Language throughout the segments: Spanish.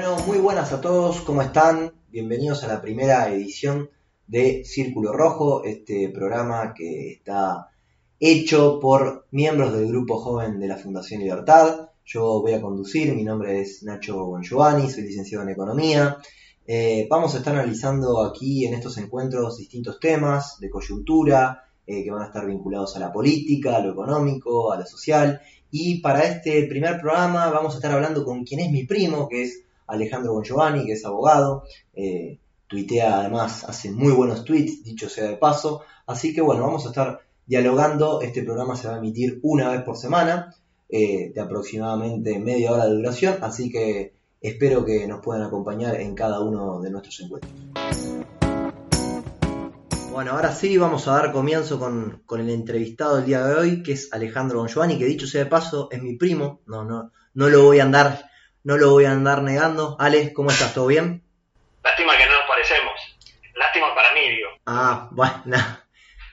Bueno, muy buenas a todos, ¿cómo están? Bienvenidos a la primera edición de Círculo Rojo, este programa que está hecho por miembros del grupo joven de la Fundación Libertad. Yo voy a conducir, mi nombre es Nacho Bongiovanni, soy licenciado en Economía. Eh, vamos a estar analizando aquí en estos encuentros distintos temas de coyuntura eh, que van a estar vinculados a la política, a lo económico, a lo social. Y para este primer programa vamos a estar hablando con quien es mi primo, que es Alejandro Bongiovanni, que es abogado. Eh, tuitea además, hace muy buenos tweets, dicho sea de paso. Así que bueno, vamos a estar dialogando. Este programa se va a emitir una vez por semana, eh, de aproximadamente media hora de duración, así que espero que nos puedan acompañar en cada uno de nuestros encuentros. Bueno, ahora sí vamos a dar comienzo con, el entrevistado del día de hoy, que es Alejandro Bongiovanni, que dicho sea de paso, es mi primo. No, no, no lo voy a andar, no lo voy a andar negando. Ale, ¿cómo estás? ¿Todo bien? Lástima que no nos parecemos. Lástima para mí, digo. Ah, bueno.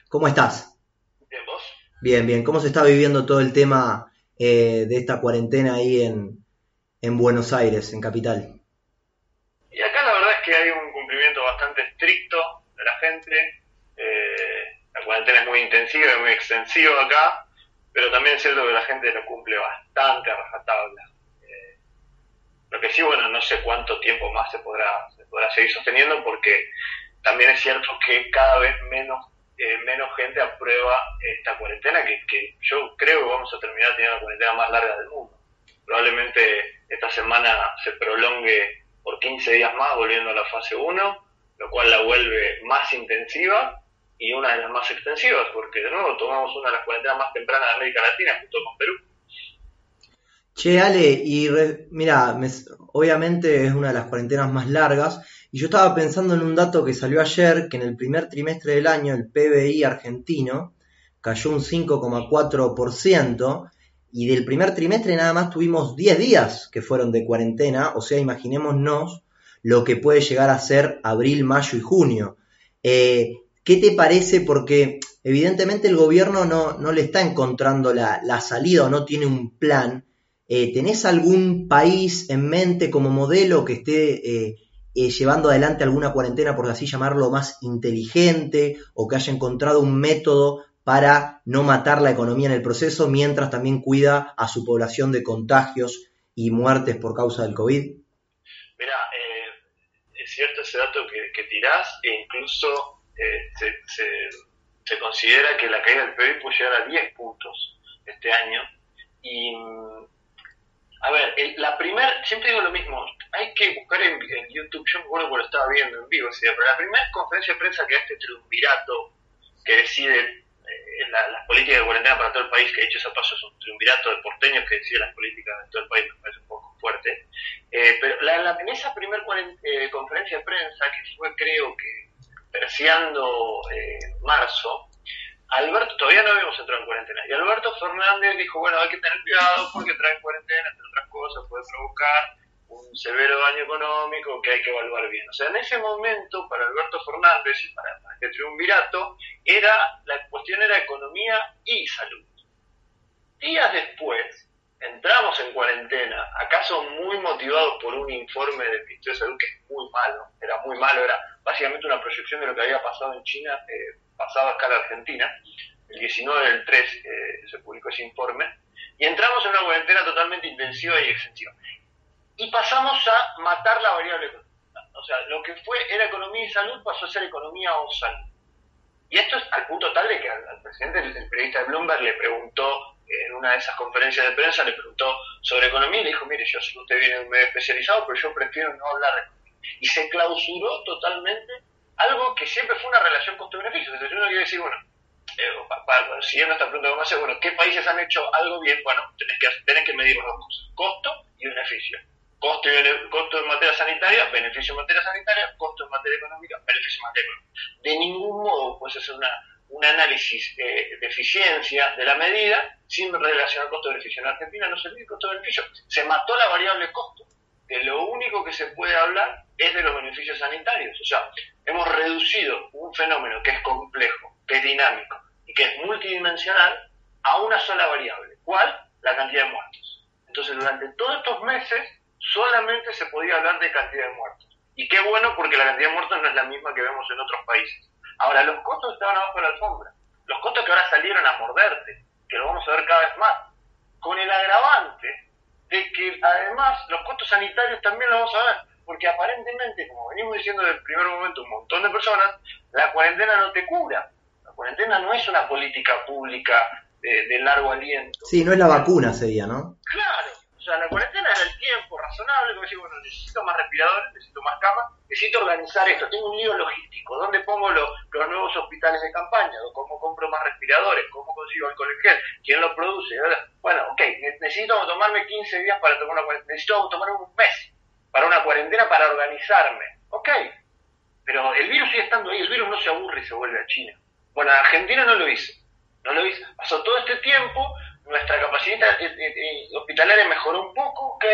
¿Cómo estás? Bien, bien. ¿Cómo se está viviendo todo el tema eh, de esta cuarentena ahí en, Buenos Aires, en Capital? Y acá la verdad es que hay un cumplimiento bastante estricto de la gente. Eh, la cuarentena es muy intensiva y muy extensiva acá, pero también es cierto que la gente lo cumple bastante a rajatabla. Lo que sí, bueno, no sé cuánto tiempo más se podrá, se podrá seguir sosteniendo porque también es cierto que cada vez menos eh, menos gente aprueba esta cuarentena, que, yo creo que vamos a terminar teniendo la cuarentena más larga del mundo. Probablemente esta semana se prolongue por 15 días más, volviendo a la fase 1, lo cual la vuelve más intensiva y una de las más extensivas, porque de nuevo tomamos una de las cuarentenas más tempranas de América Latina, junto con Perú. Che, Ale, y mira, obviamente es una de las cuarentenas más largas, y yo estaba pensando en un dato que salió ayer, que en el primer trimestre del año el PBI argentino cayó un 5,4%, y del primer trimestre nada más tuvimos 10 días que fueron de cuarentena, o sea, imaginémonos lo que puede llegar a ser abril, mayo y junio. Eh, ¿Qué te parece? Porque evidentemente el gobierno no, no le está encontrando la, la, salida o no tiene un plan. Eh, ¿Tenés algún país en mente como modelo que esté eh, eh, llevando adelante alguna cuarentena, por así llamarlo, más inteligente o que haya encontrado un método para no matar la economía en el proceso mientras también cuida a su población de contagios y muertes por causa del COVID? Mira, es cierto ese dato que, que tirás e incluso eh, se, se, considera que la caída del PIB puede llegar a 10 puntos este año y a ver, la primera, siempre digo lo mismo, hay que buscar en, YouTube, yo me acuerdo que lo estaba viendo en vivo, pero la primera conferencia de prensa que este triunvirato que decide eh, las políticas de cuarentena para todo el país, que de hecho ese paso es un triunvirato de porteños que decide las políticas de todo el país, me parece un poco fuerte, eh, pero la, en esa primera eh, conferencia de prensa, que fue creo que terciando marzo, Alberto, todavía no habíamos entrado en cuarentena, y Alberto Fernández dijo, bueno, hay que tener cuidado porque traer cuarentena, entre otras cosas, puede provocar un severo daño económico que hay que evaluar bien. O sea, en ese momento, para Alberto Fernández y para, este triunvirato, era, la cuestión era economía y salud. Días después, entramos en cuarentena, acaso muy motivados por un informe del Ministerio de Salud que es muy malo, era muy malo, era básicamente una proyección de lo que había pasado en China, eh, pasado a escala argentina. El 19 del 3 eh, se publicó ese informe. Y entramos en una cuarentena totalmente intensiva y extensiva y pasamos a matar la variable económica. O sea, lo que fue era economía y salud pasó a ser economía o salud. Y esto es al punto tal de que al, presidente, el, periodista de Bloomberg, le preguntó en una de esas conferencias de prensa, le preguntó sobre economía y le dijo, mire, yo sé que usted viene de un medio especializado, pero yo prefiero no hablar de economía. Y se clausuró totalmente algo que siempre fue una relación costo-beneficio. Entonces uno quiere decir, bueno, eh, siguiendo esta pregunta a hacer, bueno, ¿qué países han hecho algo bien? Bueno, tenés que, tenés que medir las dos cosas, costo y beneficio costo, costo en materia sanitaria, beneficio en materia sanitaria, costo en materia económica, beneficio en materia económica. De ningún modo puedes hacer una, un análisis eh, de eficiencia de la medida sin relacionar costo-beneficio. En Argentina no se mide costo-beneficio, se mató la variable costo. Que lo único que se puede hablar es de los beneficios sanitarios. O sea, hemos reducido un fenómeno que es complejo, que es dinámico y que es multidimensional a una sola variable. ¿Cuál? La cantidad de muertos. Entonces, durante todos estos meses solamente se podía hablar de cantidad de muertos. Y qué bueno porque la cantidad de muertos no es la misma que vemos en otros países. Ahora, los costos estaban abajo de la alfombra. Los costos que ahora salieron a morderte, que lo vamos a ver cada vez más, con el agravante de que además los costos sanitarios también los vamos a ver, porque aparentemente, como venimos diciendo desde el primer momento un montón de personas, la cuarentena no te cura. La cuarentena no es una política pública de, largo aliento. Sí, no es la vacuna sería, ¿no? Claro, o sea, la cuarentena es el tiempo razonable, como decir, bueno, necesito más respiradores, necesito más camas, necesito organizar esto, tengo un lío logístico, ¿dónde pongo los, los nuevos hospitales de campaña? ¿Cómo compro más respiradores? ¿Cómo ¿Quién lo produce? Bueno, ok, necesito tomarme 15 días para tomar una cuarentena, necesito tomar un mes para una cuarentena para organizarme, ok, pero el virus sigue estando ahí, el virus no se aburre y se vuelve a China. Bueno, Argentina no lo hizo, no lo hizo, pasó todo este tiempo, nuestra capacidad eh, eh, eh, hospitalaria mejoró un poco, ok,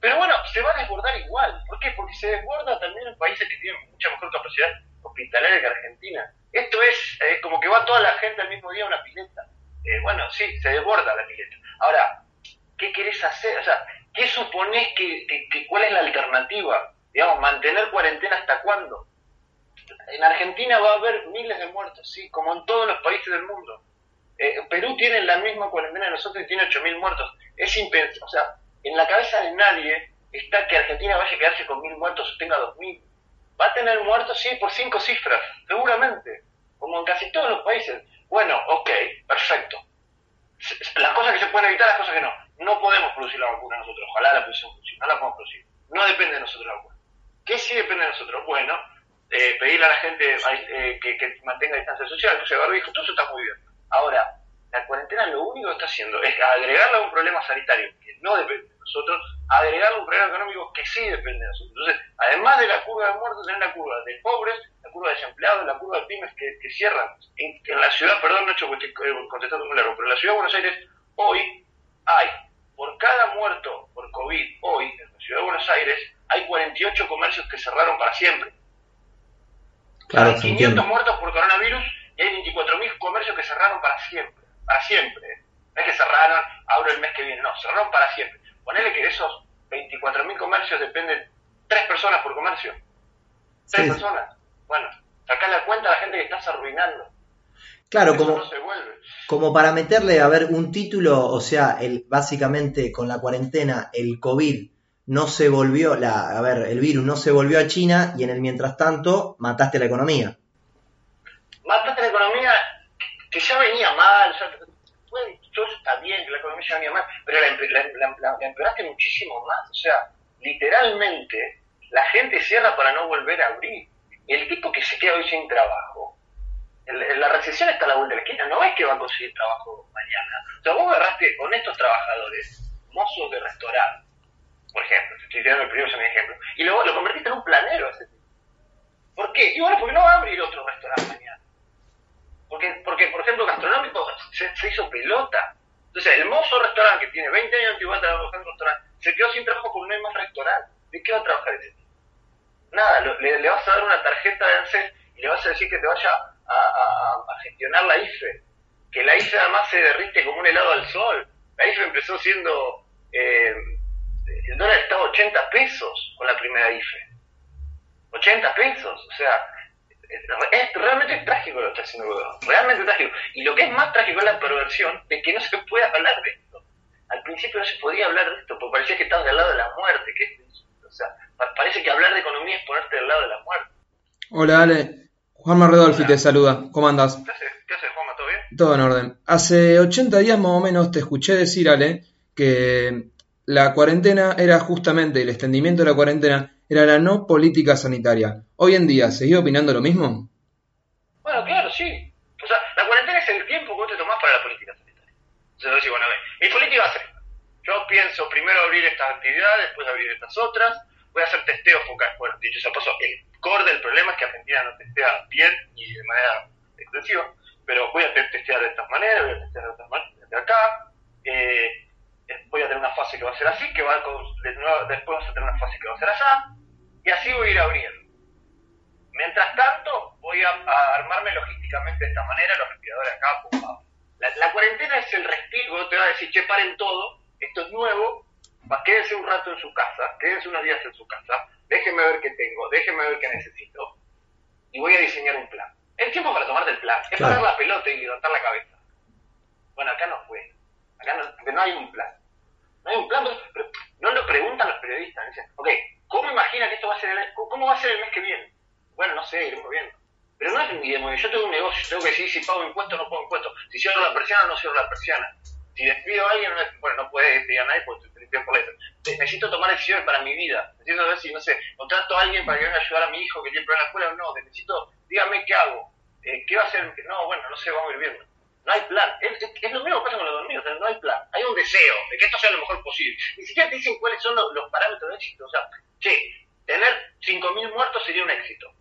pero bueno, se va a desbordar igual. ¿Por qué? Porque se desborda también en países que tienen mucha mejor capacidad hospitalaria que Argentina. Esto es como que va toda la gente al mismo día a una pileta. Eh, bueno, sí, se desborda la pileta. Ahora, ¿qué querés hacer? O sea, ¿qué suponés que, que, cuál es la alternativa? Digamos, mantener cuarentena hasta cuándo? En Argentina va a haber miles de muertos, sí, como en todos los países del mundo. Eh, Perú tiene la misma cuarentena de nosotros y tiene 8.000 muertos. Es impensable. O sea, en la cabeza de nadie está que Argentina vaya a quedarse con mil muertos o tenga dos mil. Va a tener muertos, sí, por cinco cifras, seguramente, como en casi todos los países. Bueno, ok, perfecto. Las cosas que se pueden evitar, las cosas que no. No podemos producir la vacuna nosotros, ojalá la pudiésemos producir, no la podemos producir. No depende de nosotros la vacuna. ¿Qué sí depende de nosotros? Bueno, eh, pedirle a la gente eh, que, mantenga distancia social, que se barbijo, todo eso está muy bien. Ahora, la cuarentena lo único que está haciendo es agregarle a un problema sanitario que no depende de nosotros, agregarle un problema económico que sí depende de nosotros. Entonces, además de la curva de muertos, tener la curva de pobres, la curva de desempleados, la curva de pymes que, cierran. En, la ciudad, perdón, no he hecho contestando muy largo, pero en la ciudad de Buenos Aires hoy hay, por cada muerto por COVID, hoy en la ciudad de Buenos Aires, hay 48 comercios que cerraron para siempre. Claro, hay 500 muertos por coronavirus y hay 24.000 comercios que cerraron para siempre para siempre. No es que cerraron, abro el mes que viene, no, cerraron para siempre. Ponele que de esos 24.000 comercios dependen tres personas por comercio. Tres personas. Bueno, saca la cuenta a la gente que estás arruinando. Claro, como, como para meterle a ver un título, o sea, el, básicamente con la cuarentena el COVID no se volvió, la, a ver, el virus no se volvió a China y en el mientras tanto mataste la economía. Mataste la economía que ya venía mal, ya, bueno, todo está bien, que la economía ya venía mal, pero la, empeoraste muchísimo más. O sea, literalmente, la gente cierra para no volver a abrir. El tipo que se queda hoy sin trabajo, la recesión está a la vuelta de la esquina, no es que va a conseguir trabajo mañana. O sea, vos agarraste con estos trabajadores, mozos de restaurante, por ejemplo, estoy tirando el primero es ejemplo, y luego lo convertiste en un planero ese tipo. ¿Por qué? Y bueno, porque no va a abrir otro restaurante mañana. Porque, porque por ejemplo, gastronómico se, hizo pelota. Entonces, el mozo restaurante que tiene 20 años de antigüedad trabajando en restaurante, se quedó sin trabajo porque no hay más restaurante. ¿De qué va a trabajar ese tipo? Nada, le, vas a dar una tarjeta de ANSES y le vas a decir que te vaya a, gestionar la IFE. Que la IFE además se derrite como un helado al sol. La IFE empezó siendo. Eh, el dólar estaba 80 pesos con la primera IFE. 80 pesos, o sea, es realmente trágico lo que está haciendo realmente trágico. Y lo que es más trágico es la perversión de que no se puede hablar de esto. Al principio no se podía hablar de esto, porque parecía que estabas del lado de la muerte. Que, o sea, parece que hablar de economía es ponerte del lado de la muerte. Hola Ale, Juanma Redolfi te saluda, ¿cómo andas? ¿Qué haces, ¿Qué haces Juanma? ¿Todo bien? Todo en orden. Hace 80 días más o menos te escuché decir, Ale, que la cuarentena era justamente, el extendimiento de la cuarentena era la no política sanitaria. Hoy en día, ¿seguís opinando lo mismo? Bueno, claro, sí. O sea, la cuarentena es el tiempo que vos te tomás para la política sanitaria. Entonces, bueno, a ver, mi política va a ser, yo pienso primero abrir estas actividades, después abrir estas otras, voy a hacer testeos focales. Bueno, dicho sea paso, el core del problema es que Argentina no testea bien y de manera extensiva, pero voy a testear de estas maneras, voy a testear de estas maneras, desde acá. Eh, voy a tener una fase que va a ser así, que va a, después vas a tener una fase que va a ser allá, y así voy a ir abriendo. Mientras tanto, voy a, armarme logísticamente de esta manera, los respiradores acá, pum, La, la, cuarentena es el respiro, te va a decir, che, paren todo, esto es nuevo, quédense un rato en su casa, quédense unos días en su casa, déjenme ver qué tengo, déjenme ver qué necesito, y voy a diseñar un plan. El tiempo para tomarte el plan, es parar la pelota y levantar la cabeza. Bueno, acá no fue. Acá no, no hay un plan. No hay un plan, pero, no lo preguntan los periodistas. Dicen, ok, ¿cómo imagina que esto va a ser el, cómo va a ser el mes que viene? Bueno, no sé, iremos viendo. Pero no es un demo, yo tengo un negocio, tengo que decidir si pago impuestos o no pago impuestos, si cierro la persiana o no cierro la persiana. Si despido a alguien, bueno, no puede despedir a nadie porque estoy por letra. Necesito tomar decisiones para mi vida. Necesito ver si, no sé, contrato a alguien para que venga a ayudar a mi hijo que tiene problemas en la escuela o no. Necesito, dígame qué hago. Eh, ¿Qué va a hacer? No, bueno, no sé, vamos a ir viendo. No hay plan. Es, lo mismo que pasa con los dormidos. no hay plan. Hay un deseo de que esto sea lo mejor posible. Ni siquiera te dicen cuáles son los, parámetros de éxito. O sea, che, tener 5.000 muertos sería un éxito.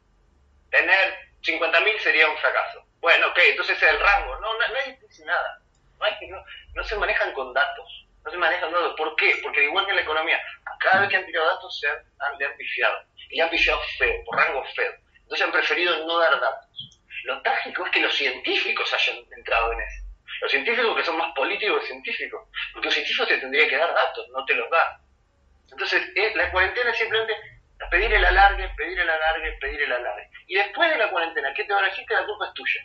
Tener 50.000 sería un fracaso. Bueno, ok, entonces es el rango. No, no nadie dice nada. No, hay, no, no se manejan con datos. No se manejan datos. ¿Por qué? Porque igual que en la economía, cada vez que han tirado datos se han, han, han pifiado. Y han pifiado feo, por rango feo. Entonces han preferido no dar datos. Lo trágico es que los científicos hayan entrado en eso. Los científicos que son más políticos que científicos. Porque los científicos te tendrían que dar datos, no te los dan. Entonces, es, la cuarentena es simplemente pedir el alargue, pedir el alargue, pedir el alargue. Y después de la cuarentena, ¿qué te van a decir? Que la culpa es tuya.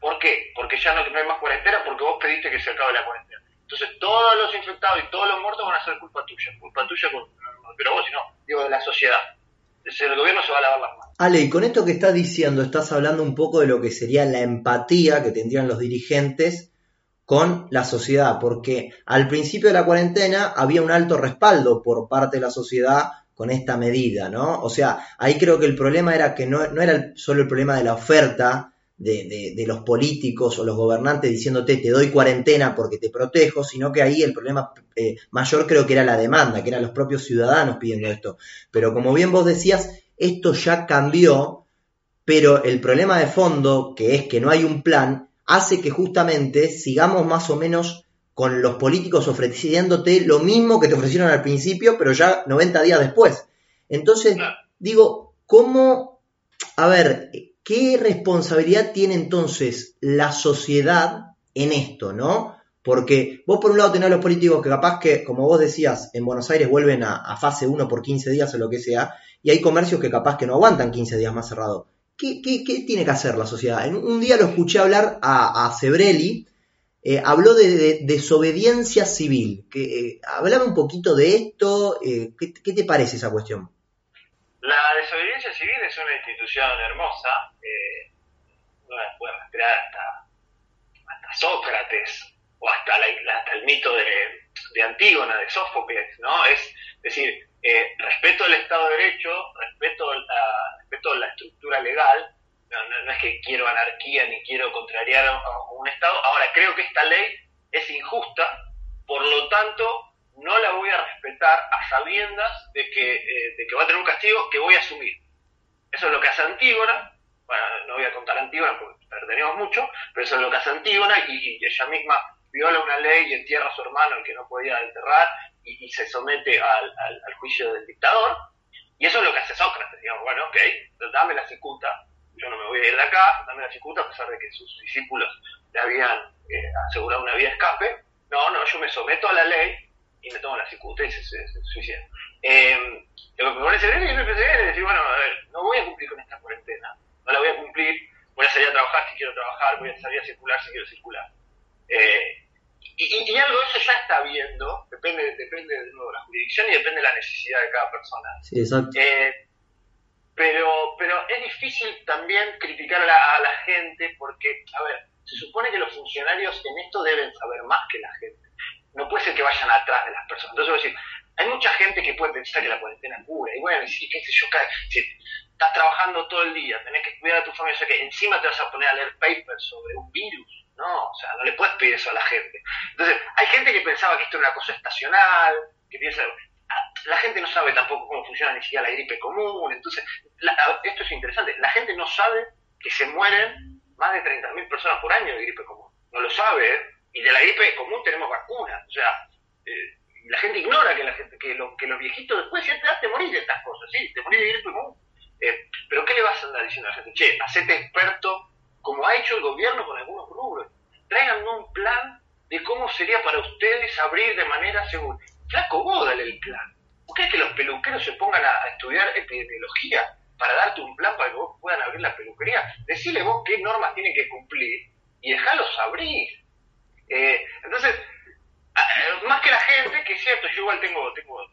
¿Por qué? Porque ya no, hay más cuarentena, porque vos pediste que se acabe la cuarentena. Entonces todos los infectados y todos los muertos van a ser culpa tuya. Culpa tuya, pero vos si no, digo, de la sociedad. El gobierno se va a lavar las manos. Ale, y con esto que estás diciendo, estás hablando un poco de lo que sería la empatía que tendrían los dirigentes con la sociedad, porque al principio de la cuarentena había un alto respaldo por parte de la sociedad con esta medida, ¿no? O sea, ahí creo que el problema era que no, no era solo el problema de la oferta de, de, los políticos o los gobernantes diciéndote te doy cuarentena porque te protejo, sino que ahí el problema eh, mayor creo que era la demanda, que eran los propios ciudadanos pidiendo esto. Pero como bien vos decías, esto ya cambió, pero el problema de fondo, que es que no hay un plan, hace que justamente sigamos más o menos con los políticos ofreciéndote lo mismo que te ofrecieron al principio, pero ya 90 días después. Entonces, digo, ¿cómo, a ver, qué responsabilidad tiene entonces la sociedad en esto, ¿no? Porque vos por un lado tenés a los políticos que capaz que, como vos decías, en Buenos Aires vuelven a, fase 1 por 15 días o lo que sea, y hay comercios que capaz que no aguantan 15 días más cerrado. ¿Qué, tiene que hacer la sociedad? Un día lo escuché hablar a, a Sebrelli, eh, habló de, desobediencia civil. Que, eh, hablame un poquito de esto. Eh, ¿qué, te parece esa cuestión? La desobediencia civil es una institución hermosa. no la puede rastrear hasta, hasta Sócrates o hasta, hasta el mito de, Antígona, de Sófocles. ¿no? Es decir, respeto al Estado de Derecho, respeto, la, respeto la estructura legal, no, es que quiero anarquía ni quiero contrariar a, un Estado. Ahora, creo que esta ley es injusta, por lo tanto, no la voy a respetar a sabiendas de que, eh, de que va a tener un castigo que voy a asumir. Eso es lo que hace Antígona. Bueno, no voy a contar Antígona porque pertenecemos mucho, pero eso es lo que hace Antígona y, ella misma viola una ley y entierra a su hermano, el que no podía enterrar, y, se somete al, juicio del dictador. Y eso es lo que hace Sócrates. Digamos, bueno, ok, dame la cicuta, yo no me voy a ir de acá, dame la cicuta, a pesar de que sus discípulos le habían eh, asegurado una vía escape. No, no, yo me someto a la ley y me tomo la cicuta y se, se, suicida. Eh, lo que me parece bien es decir, bueno, a ver, no voy a cumplir con esta cuarentena, no la voy a cumplir, voy a salir a trabajar si quiero trabajar, voy a salir a circular si quiero circular. Eh, y, y, algo de eso ya está viendo, depende, depende de nuevo la jurisdicción y depende de la necesidad de cada persona. Sí, exacto. Eh, pero, pero es difícil también criticar a la, a la gente porque, a ver, se supone que los funcionarios en esto deben saber más que la gente. No puede ser que vayan atrás de las personas. Entonces, voy a decir, hay mucha gente que puede pensar que la cuarentena cura. Y bueno, si, qué sé yo, si estás trabajando todo el día, tenés que cuidar a tu familia, o sea que encima te vas a poner a leer papers sobre un virus. No, o sea, no le puedes pedir eso a la gente. Entonces, hay gente que pensaba que esto era una cosa estacional, que piensa, la gente no sabe tampoco cómo funciona ni siquiera la gripe común, entonces esto es interesante, la gente no sabe que se mueren más de 30.000 personas por año de gripe común, no lo sabe, ¿eh? Y de la gripe común tenemos vacunas, o sea, eh, la gente ignora que la gente que, lo, que los viejitos después de cierta te morís de estas cosas, ¿sí? Te morís de gripe común. Eh, pero ¿qué le vas a andar diciendo a la gente? Che, hacete experto, como ha hecho el gobierno con algunos rubros. Tráiganme un plan de cómo sería para ustedes abrir de manera segura flaco, vos dale el plan. ¿Por qué es que los peluqueros se pongan a, estudiar epidemiología para darte un plan para que vos puedan abrir la peluquería? Decirle vos qué normas tienen que cumplir y dejarlos abrir. Eh, entonces, más que la gente, que es cierto, yo igual tengo, tengo,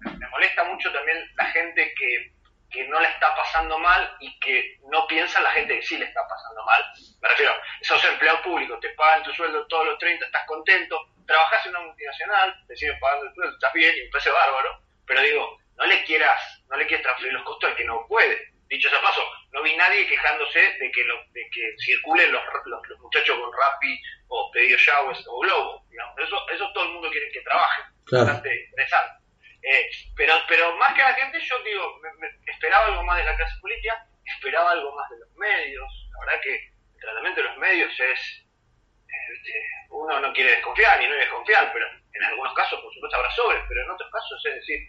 me molesta mucho también la gente que, que no le está pasando mal y que no piensa en la gente que sí le está pasando mal. Me refiero, sos empleado público, te pagan tu sueldo todos los 30, estás contento, trabajas en una multinacional, te siguen pagando el sueldo, estás bien y me parece bárbaro, pero digo, no le quieras, no le quieras transferir los costos al que no puede. Dicho sea paso, no vi nadie quejándose de que, lo, de que circulen los, los, muchachos con Rappi o Pedido Yahweh o Globo. Digamos. Eso, eso todo el mundo quiere que trabaje. Bastante interesante. Eh, pero, pero más que la gente, yo digo, esperaba algo más de la clase política, esperaba algo más de los medios. La verdad que el tratamiento de los medios es. Eh, uno no quiere desconfiar ni no desconfiar, pero en algunos casos, por supuesto, habrá sobres, pero en otros casos es decir,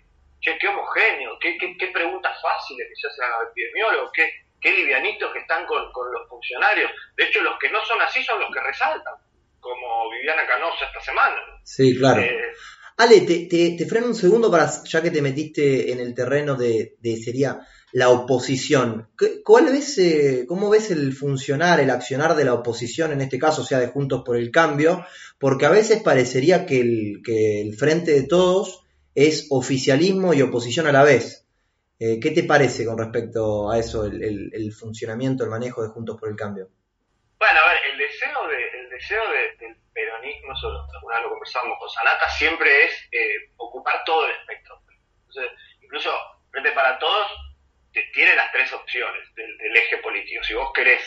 che, qué homogéneo, qué, qué, preguntas fáciles que se hacen a los epidemiólogos, qué, qué livianitos que están con, con, los funcionarios. De hecho, los que no son así son los que resaltan, como Viviana Canosa esta semana. Sí, claro. Eh, Ale, te, te, freno un segundo para, ya que te metiste en el terreno de, de sería la oposición. ¿Cuál ves, eh, ¿Cómo ves el funcionar, el accionar de la oposición, en este caso, sea de Juntos por el Cambio? Porque a veces parecería que el, que el frente de todos es oficialismo y oposición a la vez. Eh, ¿Qué te parece con respecto a eso, el, funcionamiento, el manejo de Juntos por el Cambio? Bueno, a ver, el deseo, de, el deseo del peronismo, eso alguna vez lo conversábamos con Sanata, siempre es eh, ocupar todo el espectro. Entonces, incluso Frente para Todos tiene las tres opciones del, eje político. Si vos querés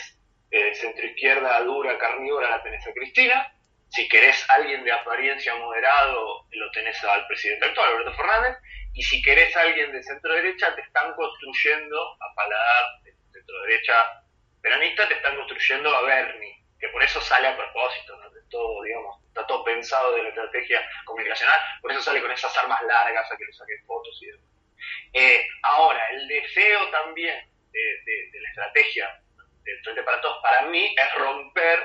eh, centroizquierda dura, carnívora, la tenés a Cristina. Si querés alguien de apariencia moderado, lo tenés al presidente actual, Alberto Fernández. Y si querés alguien de centro derecha, te están construyendo a paladar de centro derecha peronista, te están construyendo a Bernie, que por eso sale a propósito, ¿no? de todo, digamos, está todo pensado de la estrategia comunicacional, por eso sale con esas armas largas a que le saquen fotos y demás. Eh, ahora, el deseo también de, la estrategia del Frente para Todos, para mí, es romper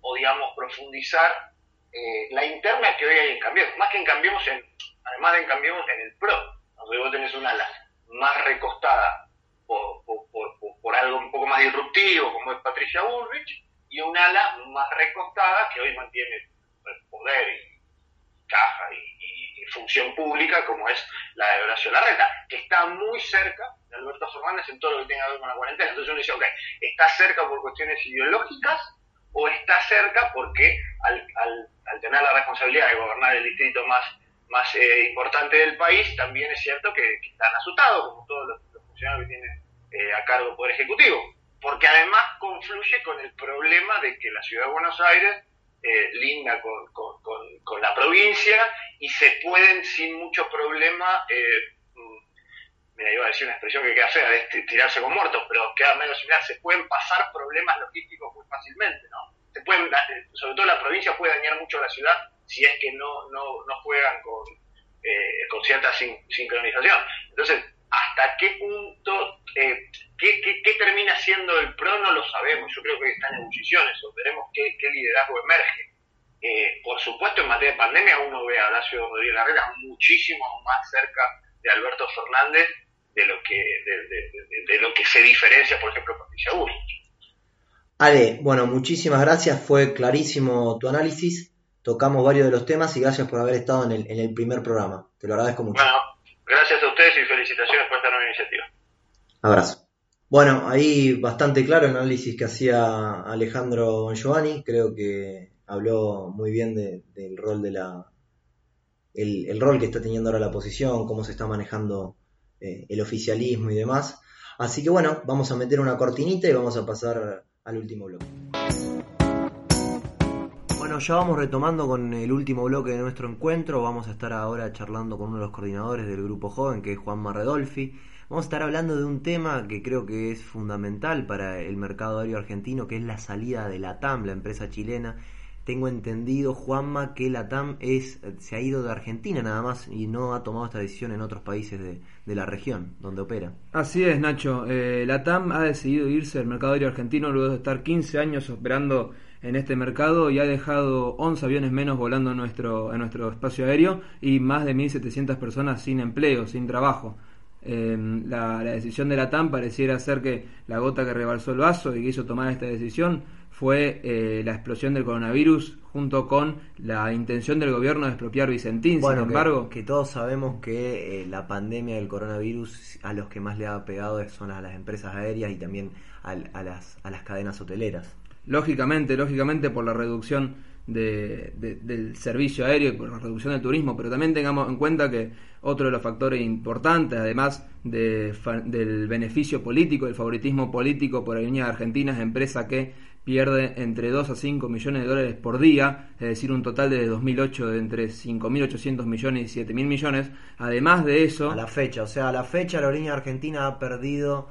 o, digamos, profundizar eh, la interna que hoy hay en Cambiemos. Más que en Cambiemos, en, además de en Cambiemos, en el PRO. Donde vos tenés una ala más recostada por, por, algo un poco más disruptivo, como es Patricia Bullrich, y un ala más recostada que hoy mantiene el poder y caja y función pública como es la de Horacio Larreta, que está muy cerca de Alberto Fernández en todo lo que tenga que ver con la cuarentena. Entonces uno dice, ok, ¿está cerca por cuestiones ideológicas o está cerca porque al, al, tener la responsabilidad de gobernar el distrito más, más eh, importante del país, también es cierto que, están asustados, como todos los, funcionarios que tienen eh, a cargo el Poder Ejecutivo? Porque además confluye con el problema de que la ciudad de Buenos Aires eh, linda con, con, la provincia y se pueden sin mucho problema, eh, mm, mira, iba a decir una expresión que queda fea, de tirarse con muertos, pero queda menos similar, se pueden pasar problemas logísticos muy fácilmente, ¿no? Se pueden, eh, sobre todo la provincia puede dañar mucho a la ciudad si es que no, no, no juegan con, eh, con cierta sincronización. Entonces, hasta qué punto, eh, qué, qué, termina siendo el PRO no lo sabemos, yo creo que están en ebullición eso, veremos qué, qué liderazgo emerge. Eh, por supuesto, en materia de pandemia uno ve a Horacio Rodríguez Larreta muchísimo más cerca de Alberto Fernández de lo que, de, de, lo que se diferencia, por ejemplo, con Villa Ale, bueno, muchísimas gracias, fue clarísimo tu análisis, tocamos varios de los temas y gracias por haber estado en el, en el primer programa, te lo agradezco mucho. Gracias a ustedes y felicitaciones por esta nueva iniciativa. Abrazo. Bueno, ahí bastante claro el análisis que hacía Alejandro Giovanni. Creo que habló muy bien del rol de la. El, rol que está teniendo ahora la oposición, cómo se está manejando eh, el oficialismo y demás. Así que bueno, vamos a meter una cortinita y vamos a pasar al último bloque. Bueno, ya vamos retomando con el último bloque de nuestro encuentro. Vamos a estar ahora charlando con uno de los coordinadores del grupo joven, que es Juan Marredolfi. Vamos a estar hablando de un tema que creo que es fundamental para el mercado aéreo argentino, que es la salida de la TAM, la empresa chilena. Tengo entendido, Juanma, que la TAM es, se ha ido de Argentina nada más y no ha tomado esta decisión en otros países de, la región donde opera. Así es, Nacho. Eh, la TAM ha decidido irse del mercado aéreo argentino luego de estar 15 años operando en este mercado y ha dejado 11 aviones menos volando en nuestro, en nuestro espacio aéreo y más de 1.700 personas sin empleo, sin trabajo. Em, la, decisión de la TAM pareciera ser que la gota que rebalsó el vaso y que hizo tomar esta decisión fue eh, la explosión del coronavirus junto con la intención del gobierno de expropiar Vicentín. Sin embargo, que, todos sabemos que eh, la pandemia del coronavirus a los que más le ha pegado son a las empresas aéreas y también a, las, a las cadenas hoteleras. Lógicamente, lógicamente por la reducción del servicio aéreo y por la reducción del turismo, pero también tengamos en cuenta que otro de los factores importantes, además del beneficio político, del favoritismo político por Aerolíneas Argentinas, empresa que pierde entre 2 a 5 millones de dólares por día, es decir, un total de 2008 de entre 5.800 millones y 7.000 millones. Además de eso... A la fecha, o sea, a la fecha la aerolínea argentina ha perdido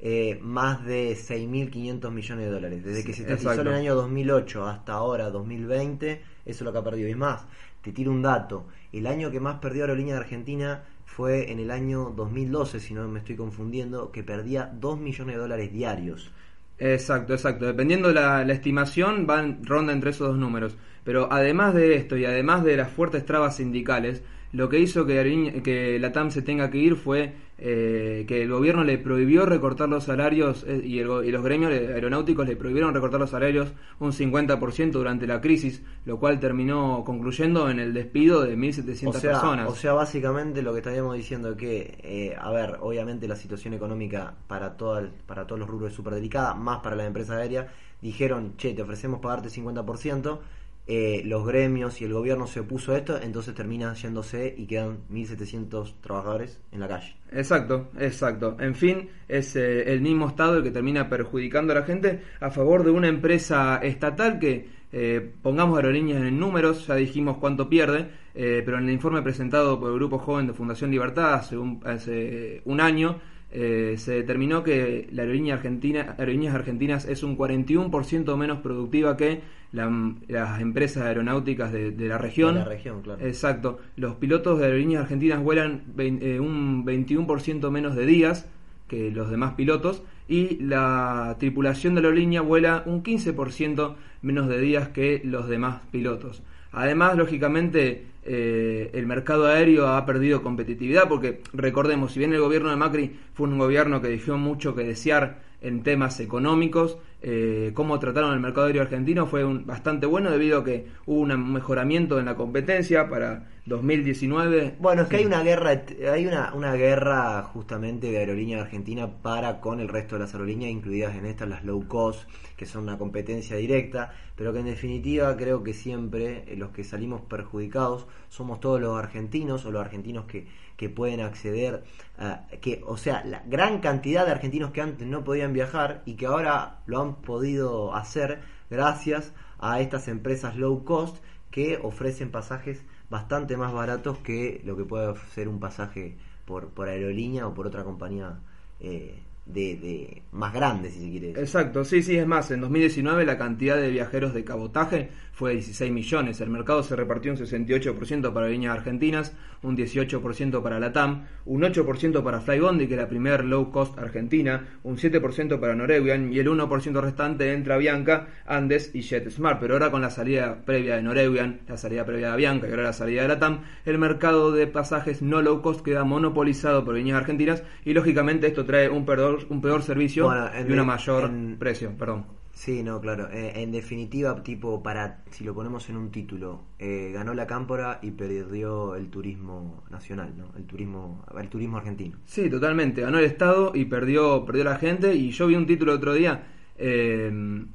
eh, más de 6.500 millones de dólares. Desde que se establece en el año 2008 hasta ahora, 2020, eso es lo que ha perdido. Y más, te tiro un dato. El año que más perdió Aerolínea de Argentina fue en el año 2012, si no me estoy confundiendo, que perdía 2 millones de dólares diarios. Exacto, exacto. Dependiendo la, la estimación, van ronda entre esos dos números. Pero además de esto y además de las fuertes trabas sindicales, lo que hizo que, que la TAM se tenga que ir fue eh, que el gobierno le prohibió recortar los salarios eh, y, los gremios aeronáuticos le prohibieron recortar los salarios un 50% durante la crisis, lo cual terminó concluyendo en el despido de 1.700 personas. O sea, básicamente lo que estaríamos diciendo es que, eh, a ver, obviamente la situación económica para, todo para todos los rubros es súper delicada, más para las empresas aéreas, dijeron, che, te ofrecemos pagarte 50%, eh, los gremios y el gobierno se opuso a esto, entonces termina yéndose y quedan 1.700 trabajadores en la calle. Exacto, exacto. En fin, es eh, el mismo Estado el que termina perjudicando a la gente a favor de una empresa estatal que, eh, pongamos aerolíneas en números, ya dijimos cuánto pierde, pero en el informe presentado por el Grupo Joven de Fundación Libertad hace un, hace un año, eh, se determinó que la aerolínea argentina, aerolíneas argentinas es un 41% menos productiva que las empresas aeronáuticas de, la región. Exacto. Los pilotos de aerolíneas argentinas vuelan eh, un 21% menos de días que los demás pilotos y la tripulación de la aerolínea vuela un 15% menos de días que los demás pilotos. Además, lógicamente, eh, el mercado aéreo ha perdido competitividad porque recordemos, si bien el gobierno de Macri fue un gobierno que dejó mucho que desear en temas económicos, eh, cómo trataron el mercado aéreo argentino fue bastante bueno debido a que hubo un mejoramiento en la competencia para 2019. Bueno, es que hay una guerra, hay una, una guerra justamente de aerolínea argentina para con el resto de las aerolíneas, incluidas en estas las low cost, que son una competencia directa, pero que en definitiva creo que siempre eh, los que salimos perjudicados somos todos los argentinos o los argentinos que, que pueden acceder, a, que, o sea, la gran cantidad de argentinos que antes no podían viajar y que ahora lo han podido hacer gracias a estas empresas low cost que ofrecen pasajes bastante más baratos que lo que puede ser un pasaje por, por aerolínea o por otra compañía eh, de, más grande, si se quiere. Exacto, sí, sí, es más, en 2019 la cantidad de viajeros de cabotaje fue de 16 millones, el mercado se repartió un 68% para líneas argentinas, un 18% para la TAM, un 8% para Flybondi, que es la primer low cost argentina, un 7% para Norewian y el 1% restante entra Avianca, Andes y JetSmart. Pero ahora con la salida previa de Norewian, la salida previa de Avianca y ahora la salida de la TAM, el mercado de pasajes no low cost queda monopolizado por líneas argentinas y lógicamente esto trae un peor, un peor servicio y una mayor precio. Perdón. Sí, no, claro. Eh, en definitiva, tipo, para si lo ponemos en un título, eh, ganó la cámpora y perdió el turismo nacional, ¿no? El turismo, el turismo argentino. Sí, totalmente. Ganó el Estado y perdió, perdió la gente. Y yo vi un título otro día. Eh,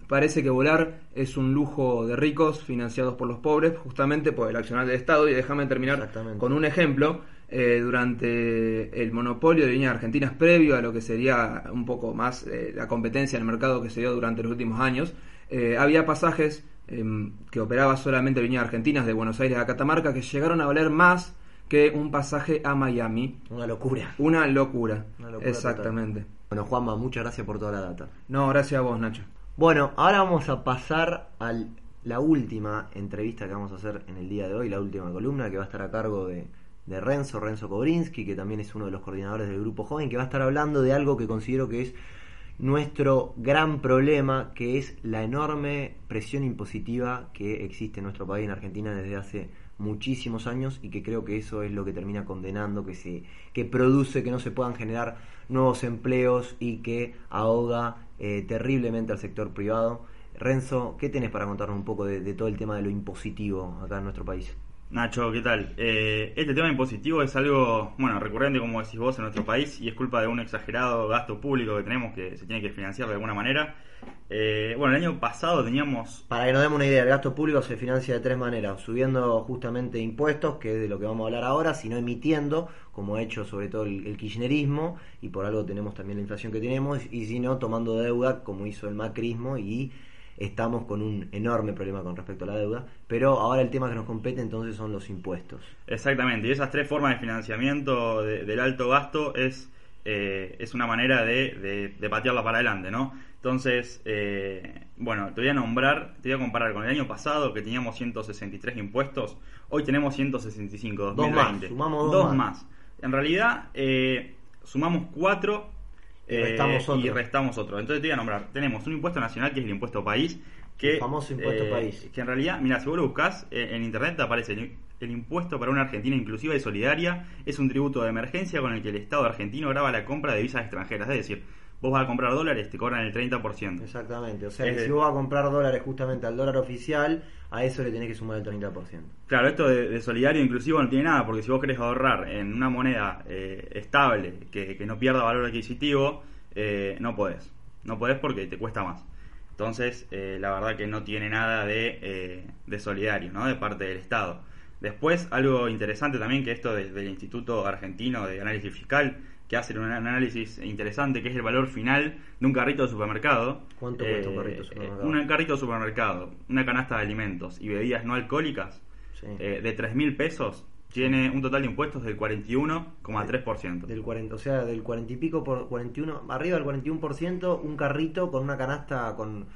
parece que volar es un lujo de ricos financiados por los pobres, justamente por el accionar del Estado. Y déjame terminar con un ejemplo. Eh, durante el monopolio de líneas argentinas previo a lo que sería un poco más eh, la competencia en el mercado que se dio durante los últimos años, eh, había pasajes em, que operaba solamente líneas argentinas de Buenos Aires a Catamarca que llegaron a valer más que un pasaje a Miami. Una locura. Una locura. Exactamente. Bueno, Juanma, muchas gracias por toda la data. No, gracias a vos, Nacho. Bueno, ahora vamos a pasar a la última entrevista que vamos a hacer en el día de hoy, la última columna que va a estar a cargo de de Renzo, Renzo Kobrinski, que también es uno de los coordinadores del grupo joven, que va a estar hablando de algo que considero que es nuestro gran problema, que es la enorme presión impositiva que existe en nuestro país, en Argentina, desde hace muchísimos años y que creo que eso es lo que termina condenando, que, se, que produce que no se puedan generar nuevos empleos y que ahoga eh, terriblemente al sector privado. Renzo, ¿qué tenés para contarnos un poco de, todo el tema de lo impositivo acá en nuestro país? Nacho, ¿qué tal? Eh, este tema impositivo es algo, bueno, recurrente, como decís vos, en nuestro país y es culpa de un exagerado gasto público que tenemos que se tiene que financiar de alguna manera. Eh, bueno, el año pasado teníamos... Para que nos demos una idea, el gasto público se financia de tres maneras, subiendo justamente impuestos, que es de lo que vamos a hablar ahora, sino emitiendo, como ha hecho sobre todo el, kirchnerismo, y por algo tenemos también la inflación que tenemos, y si no, tomando deuda, como hizo el macrismo, y estamos con un enorme problema con respecto a la deuda, pero ahora el tema que nos compete entonces son los impuestos. Exactamente, y esas tres formas de financiamiento del alto gasto es, eh, es una manera de, de, patearla para adelante, ¿no? Entonces, eh, bueno, te voy a nombrar, te voy a comparar con el año pasado que teníamos 163 impuestos, hoy tenemos 165, 2020. Dos más, sumamos dos, más. En realidad, eh, sumamos cuatro y restamos, eh, y restamos otro. Entonces te voy a nombrar. Tenemos un impuesto nacional que es el impuesto país. Que, el famoso impuesto eh, país. Que en realidad, mira, si vos lo buscas eh, en internet te aparece el, impuesto para una Argentina inclusiva y solidaria. Es un tributo de emergencia con el que el Estado argentino graba la compra de visas extranjeras. Es decir, vos vas a comprar dólares, te cobran el 30%. Exactamente. O sea, si vos vas a comprar dólares justamente al dólar oficial, a eso le tenés que sumar el 30%. Claro, esto de, solidario inclusivo no tiene nada, porque si vos querés ahorrar en una moneda estable, que, que no pierda valor adquisitivo, eh, no podés. No podés porque te cuesta más. Entonces, eh, la verdad que no tiene nada de, eh, de, solidario, ¿no? De parte del Estado. Después, algo interesante también que esto del Instituto Argentino de Análisis Fiscal, que hace un análisis interesante, que es el valor final de un carrito de supermercado. ¿Cuánto cuesta un carrito de supermercado? Un carrito de supermercado, una canasta de alimentos y bebidas no alcohólicas de 3 mil pesos tiene un total de impuestos del 41,3%. Del 40, o sea, del 40 y pico por 41, arriba del 41%, un carrito con una canasta con,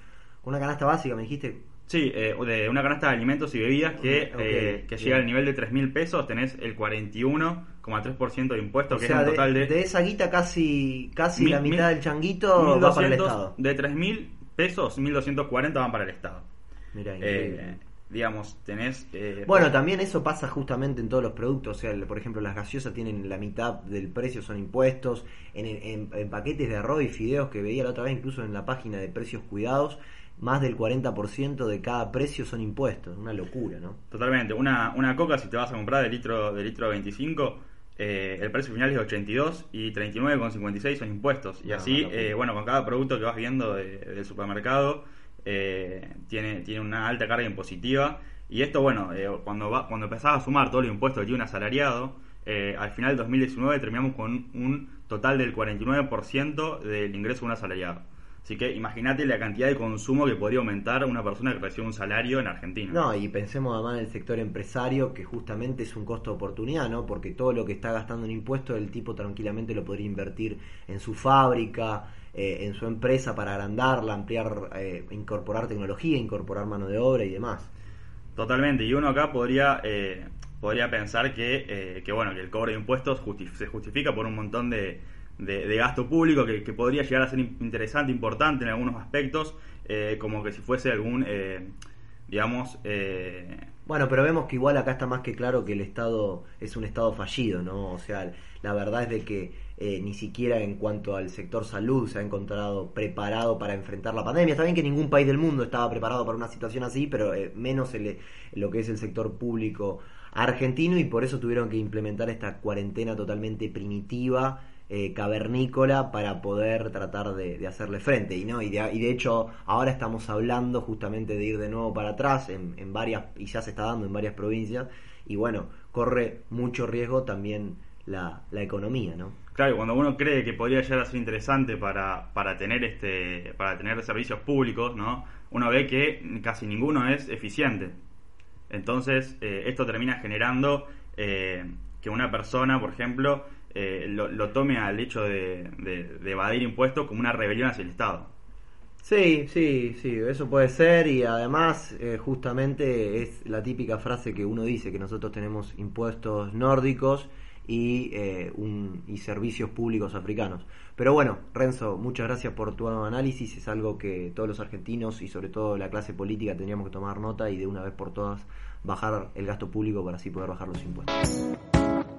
una canasta básica, me dijiste. Sí, eh, de una canasta de alimentos y bebidas que, eh, que llega al nivel de 3 mil pesos, tenés el 41,3% de impuestos, que es un total de, de... esa guita casi, casi la mitad del changuito va para el Estado. De 3 mil pesos, 1.240 van para el Estado. Mira, increíble digamos, tenés... Eh, bueno, también eso pasa justamente en todos los productos, o sea, por ejemplo, las gaseosas tienen la mitad del precio, son impuestos, en, en, paquetes de arroz y fideos que veía la otra vez, incluso en la página de precios cuidados, más del 40% de cada precio son impuestos, una locura, ¿no? Totalmente, una, una coca si te vas a comprar de litro, de litro 25... Eh, el precio final es 82 y 39,56 son impuestos. Y así, eh, bueno, con cada producto que vas viendo del supermercado, eh, tiene, tiene una alta carga impositiva. Y esto, bueno, eh, cuando, va, cuando empezás a sumar todo el impuesto que tiene un asalariado, eh, al final del 2019 terminamos con un total del 49% del ingreso de un asalariado. Así que imagínate la cantidad de consumo que podría aumentar una persona que recibe un salario en Argentina. No, y pensemos además en el sector empresario, que justamente es un costo de oportunidad, ¿no? Porque todo lo que está gastando en impuestos, el tipo tranquilamente lo podría invertir en su fábrica, eh, en su empresa para agrandarla, ampliar, eh, incorporar tecnología, incorporar mano de obra y demás. Totalmente, y uno acá podría, eh, podría pensar que, que, bueno, que el cobro de impuestos se justifica por un montón de de, gasto público que, podría llegar a ser interesante, importante en algunos aspectos, eh, como que si fuese algún, eh, digamos... Eh, bueno, pero vemos que igual acá está más que claro que el Estado es un Estado fallido, ¿no? O sea, la verdad es de que ni siquiera en cuanto al sector salud se ha encontrado preparado para enfrentar la pandemia. Está bien que ningún país del mundo estaba preparado para una situación así, pero menos el, lo que es el sector público argentino y por eso tuvieron que implementar esta cuarentena totalmente primitiva eh, cavernícola para poder tratar de, hacerle frente. Y, ¿no? Y de, y, de, hecho, ahora estamos hablando justamente de ir de nuevo para atrás en, varias, y ya se está dando en varias provincias. Y bueno, corre mucho riesgo también la, la economía, ¿no? Claro, cuando uno cree que podría llegar a ser interesante para, para tener este para tener servicios públicos, ¿no? Uno ve que casi ninguno es eficiente. Entonces, eh, esto termina generando eh, que una persona, por ejemplo, eh, lo, tome al hecho de, evadir impuestos como una rebelión hacia el Estado. Sí, sí, sí, eso puede ser y además eh, justamente es la típica frase que uno dice que nosotros tenemos impuestos nórdicos y, eh, un, y servicios públicos africanos. Pero bueno, Renzo, muchas gracias por tu análisis. Es algo que todos los argentinos y sobre todo la clase política teníamos que tomar nota y de una vez por todas bajar el gasto público para así poder bajar los impuestos.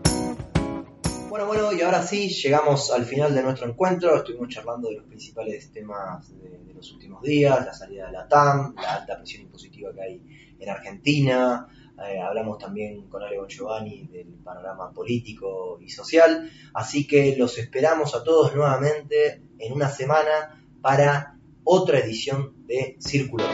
Bueno, bueno, y ahora sí, llegamos al final de nuestro encuentro. Estuvimos charlando de los principales temas de, los últimos días, la salida de la TAM, la alta presión impositiva que hay en Argentina. Eh, hablamos también con Ale Giovanni del panorama político y social. Así que los esperamos a todos nuevamente en una semana para otra edición de Círculo